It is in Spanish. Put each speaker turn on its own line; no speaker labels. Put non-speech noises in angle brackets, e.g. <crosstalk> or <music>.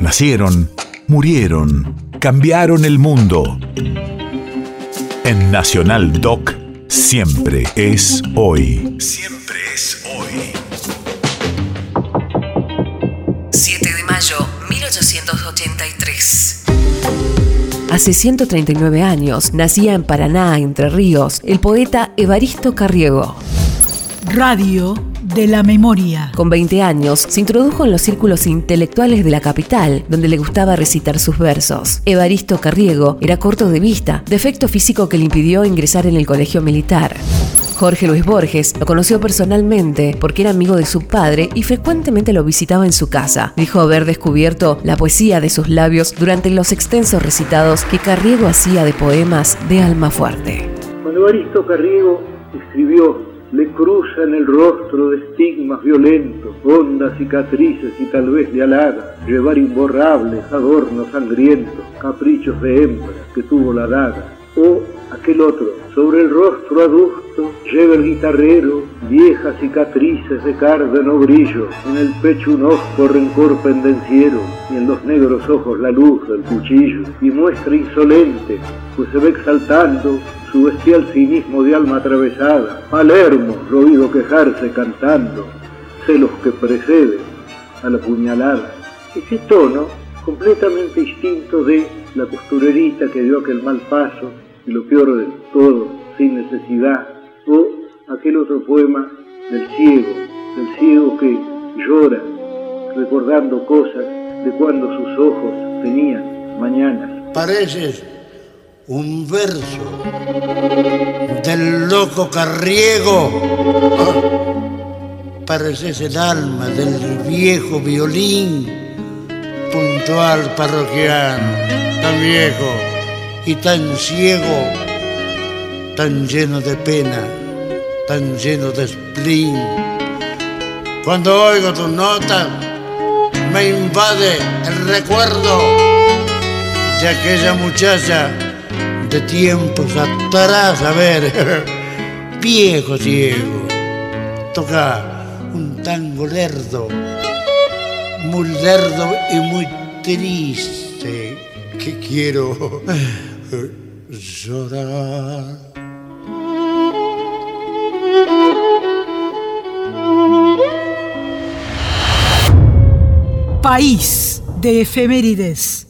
Nacieron, murieron, cambiaron el mundo. En Nacional Doc, siempre es hoy. Siempre es hoy.
7 de mayo, 1883.
Hace 139 años nacía en Paraná, Entre Ríos, el poeta Evaristo Carriego.
Radio de la memoria.
Con 20 años se introdujo en los círculos intelectuales de la capital, donde le gustaba recitar sus versos. Evaristo Carriego era corto de vista, defecto físico que le impidió ingresar en el colegio militar. Jorge Luis Borges lo conoció personalmente porque era amigo de su padre y frecuentemente lo visitaba en su casa. Dijo haber descubierto la poesía de sus labios durante los extensos recitados que Carriego hacía de poemas de alma fuerte.
Cuando Evaristo Carriego escribió le cruzan el rostro de estigmas violentos, hondas cicatrices y tal vez de halaga, llevar imborrables adornos sangrientos, caprichos de hembra que tuvo la daga. O aquel otro, sobre el rostro adusto, lleva el guitarrero viejas cicatrices de cárdeno brillo, en el pecho un osco rencor pendenciero, y en los negros ojos la luz del cuchillo, y muestra insolente, pues se ve exaltando su bestial cinismo de alma atravesada. Palermo lo oído quejarse cantando, celos que preceden a la puñalada. Ese tono completamente distinto de la costurerita que dio aquel mal paso y lo peor de todo, sin necesidad, o aquel otro poema del ciego, del ciego que llora recordando cosas de cuando sus ojos tenían mañanas.
Pareces un verso del loco Carriego. Ah, pareces el alma del viejo violín, puntual parroquiano, tan viejo y tan ciego, tan lleno de pena, tan lleno de spleen. Cuando oigo tus notas, me invade el recuerdo de aquella muchacha de tiempos atrás, a ver, <laughs> viejo ciego, toca un tango lerdo, muy lerdo y muy triste, que quiero <laughs> llorar.
País de efemérides.